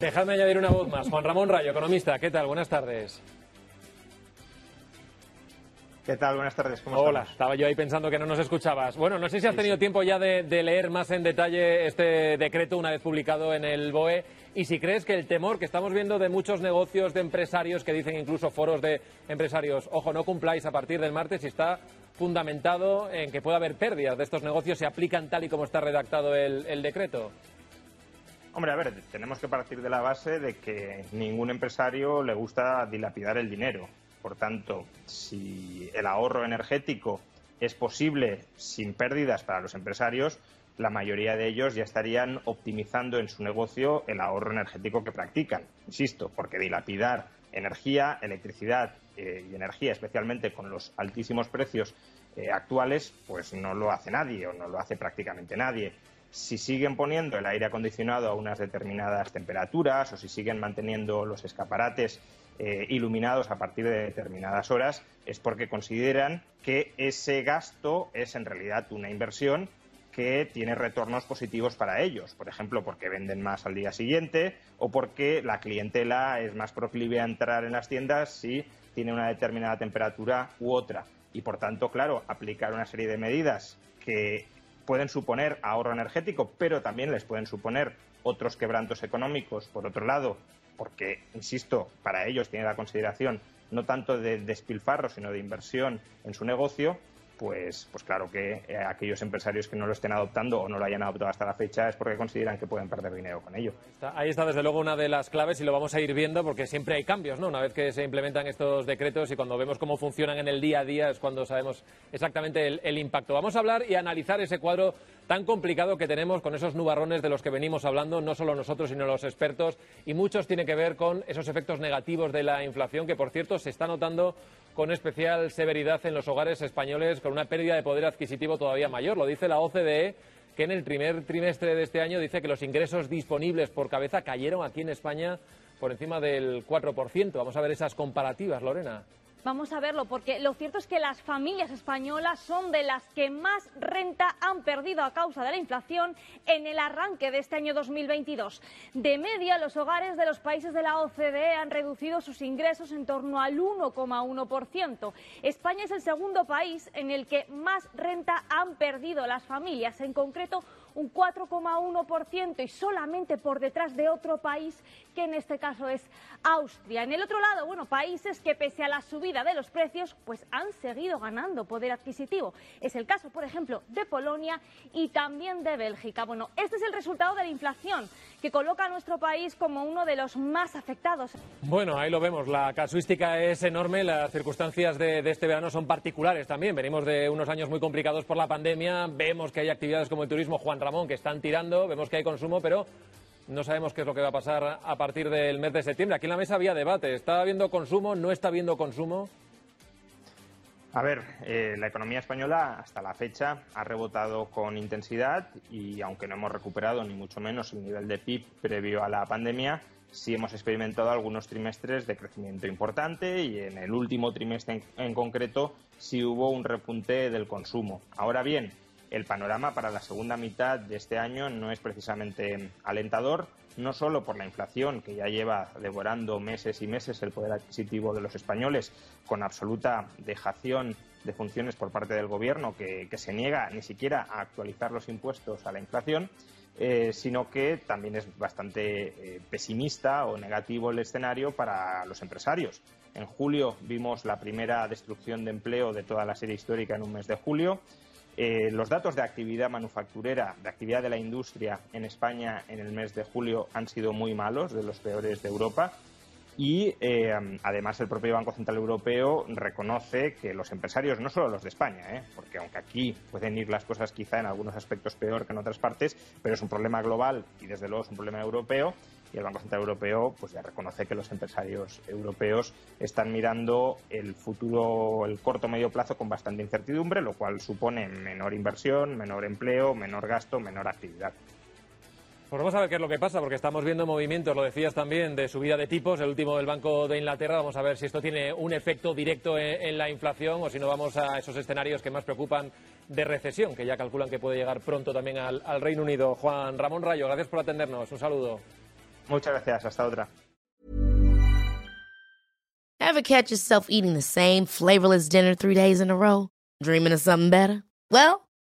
Dejadme añadir una voz más. Juan Ramón Rayo, economista. ¿Qué tal? Buenas tardes. ¿Qué tal? Buenas tardes. ¿Cómo Hola, estamos? estaba yo ahí pensando que no nos escuchabas. Bueno, no sé si has tenido tiempo ya de, de leer más en detalle este decreto una vez publicado en el BOE y si crees que el temor que estamos viendo de muchos negocios, de empresarios que dicen incluso foros de empresarios, ojo, no cumpláis a partir del martes, si está fundamentado en que pueda haber pérdidas de estos negocios, se aplican tal y como está redactado el, el decreto. Hombre, a ver, tenemos que partir de la base de que ningún empresario le gusta dilapidar el dinero. Por tanto, si el ahorro energético es posible sin pérdidas para los empresarios, la mayoría de ellos ya estarían optimizando en su negocio el ahorro energético que practican. Insisto, porque dilapidar energía, electricidad eh, y energía, especialmente con los altísimos precios eh, actuales, pues no lo hace nadie o no lo hace prácticamente nadie. Si siguen poniendo el aire acondicionado a unas determinadas temperaturas o si siguen manteniendo los escaparates eh, iluminados a partir de determinadas horas, es porque consideran que ese gasto es en realidad una inversión que tiene retornos positivos para ellos. Por ejemplo, porque venden más al día siguiente o porque la clientela es más proclive a entrar en las tiendas si tiene una determinada temperatura u otra. Y por tanto, claro, aplicar una serie de medidas que pueden suponer ahorro energético, pero también les pueden suponer otros quebrantos económicos, por otro lado, porque, insisto, para ellos tiene la consideración no tanto de despilfarro, sino de inversión en su negocio, pues, pues claro que eh, aquellos empresarios que no lo estén adoptando o no lo hayan adoptado hasta la fecha es porque consideran que pueden perder dinero con ello. Ahí está desde luego una de las claves y lo vamos a ir viendo porque siempre hay cambios, ¿no? Una vez que se implementan estos decretos y cuando vemos cómo funcionan en el día a día es cuando sabemos exactamente el, impacto. Vamos a hablar y analizar ese cuadro tan complicado que tenemos con esos nubarrones de los que venimos hablando, no solo nosotros, sino los expertos, y muchos tienen que ver con esos efectos negativos de la inflación, que por cierto se está notando con especial severidad en los hogares españoles, con una pérdida de poder adquisitivo todavía mayor. Lo dice la OCDE, que en el primer trimestre de este año dice que los ingresos disponibles por cabeza cayeron aquí en España por encima del 4%. Vamos a ver esas comparativas, Lorena. Vamos a verlo, porque lo cierto es que las familias españolas son de las que más renta han perdido a causa de la inflación en el arranque de este año 2022. De media, los hogares de los países de la OCDE han reducido sus ingresos en torno al 1,1%. España es el segundo país en el que más renta han perdido las familias, en concreto un 4,1% y solamente por detrás de otro país que en este caso es Austria. En el otro lado, bueno, países que pese a la subida de los precios, pues han seguido ganando poder adquisitivo. Es el caso, por ejemplo, de Polonia y también de Bélgica. Bueno, este es el resultado de la inflación que coloca a nuestro país como uno de los más afectados. Bueno, ahí lo vemos. La casuística es enorme. Las circunstancias de, de este verano son particulares también. Venimos de unos años muy complicados por la pandemia. Vemos que hay actividades como el turismo, Juan Ramón, que están tirando. Vemos que hay consumo, pero no sabemos qué es lo que va a pasar a partir del mes de septiembre. Aquí en la mesa había debate. ¿Está habiendo consumo? ¿No está habiendo consumo? A ver, eh, la economía española hasta la fecha ha rebotado con intensidad y aunque no hemos recuperado ni mucho menos el nivel de PIB previo a la pandemia, sí hemos experimentado algunos trimestres de crecimiento importante y en el último trimestre en, en concreto sí hubo un repunte del consumo. Ahora bien, el panorama para la segunda mitad de este año no es precisamente alentador, no solo por la inflación que ya lleva devorando meses y meses el poder adquisitivo de los españoles, con absoluta dejación de funciones por parte del gobierno que, se niega ni siquiera a actualizar los impuestos a la inflación, eh, sino que también es bastante eh, pesimista o negativo el escenario para los empresarios. En julio vimos la primera destrucción de empleo de toda la serie histórica en un mes de julio. Eh, los datos de actividad manufacturera, de actividad de la industria en España en el mes de julio han sido muy malos, de los peores de Europa. Y eh, además el propio Banco Central Europeo reconoce que los empresarios, no solo los de España, ¿eh? porque aunque aquí pueden ir las cosas quizá en algunos aspectos peor que en otras partes, pero es un problema global y desde luego es un problema europeo, y el Banco Central Europeo pues ya reconoce que los empresarios europeos están mirando el futuro, el corto medio plazo con bastante incertidumbre, lo cual supone menor inversión, menor empleo, menor gasto, menor actividad. Pues vamos a ver qué es lo que pasa, porque estamos viendo movimientos, lo decías también, de subida de tipos, el último del Banco de Inglaterra. Vamos a ver si esto tiene un efecto directo en, la inflación o si no vamos a esos escenarios que más preocupan de recesión, que ya calculan que puede llegar pronto también al, Reino Unido. Juan Ramón Rayo, gracias por atendernos. Un saludo. Muchas gracias. Hasta otra. Ever catch yourself eating the same flavorless dinner three days in a row? Dreaming of something better? Well,